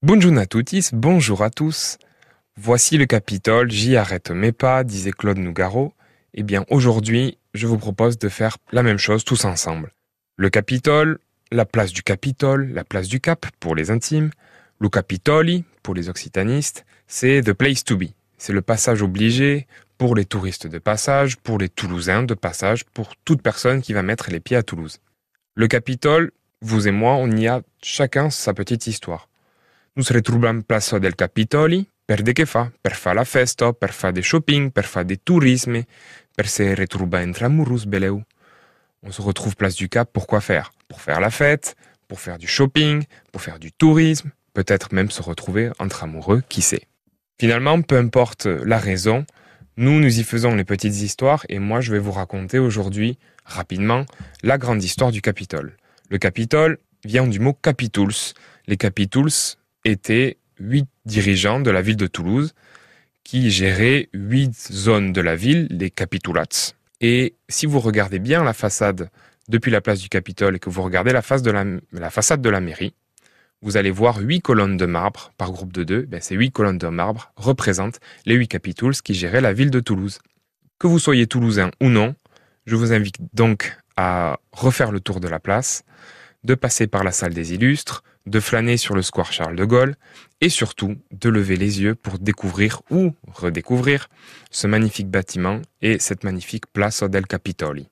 Bonjour à tutis, bonjour à tous. Voici le Capitole, j'y arrête mes pas, disait Claude Nougaro. Eh bien, aujourd'hui, je vous propose de faire la même chose tous ensemble. Le Capitole, la place du Capitole, la place du Cap pour les intimes, le Capitoli pour les occitanistes, c'est the place to be. C'est le passage obligé pour les touristes de passage, pour les Toulousains de passage, pour toute personne qui va mettre les pieds à Toulouse. Le Capitole, vous et moi, on y a chacun sa petite histoire. Nous se retrouvons place del Capitoli, de che fa? Per fa la festa, per fa des shopping, per fa des tourismes, per se retrouver entre amoureux beleu. On se retrouve place du Cap pour quoi faire? Pour faire la fête, pour faire du shopping, pour faire du tourisme, peut-être même se retrouver entre amoureux, qui sait? Finalement, peu importe la raison, nous, nous y faisons les petites histoires et moi, je vais vous raconter aujourd'hui, rapidement, la grande histoire du Capitole. Le Capitole vient du mot capituls. Les capituls étaient huit dirigeants de la ville de Toulouse qui géraient huit zones de la ville, les capitulats. Et si vous regardez bien la façade depuis la place du Capitole et que vous regardez la, face de la, façade de la mairie, vous allez voir huit colonnes de marbre par groupe de deux. Ben, ces huit colonnes de marbre représentent les huit capitouls qui géraient la ville de Toulouse. Que vous soyez toulousain ou non, je vous invite donc à refaire le tour de la place, de passer par la salle des illustres, de flâner sur le square Charles de Gaulle et surtout de lever les yeux pour découvrir ou redécouvrir ce magnifique bâtiment et cette magnifique place del Capitoli.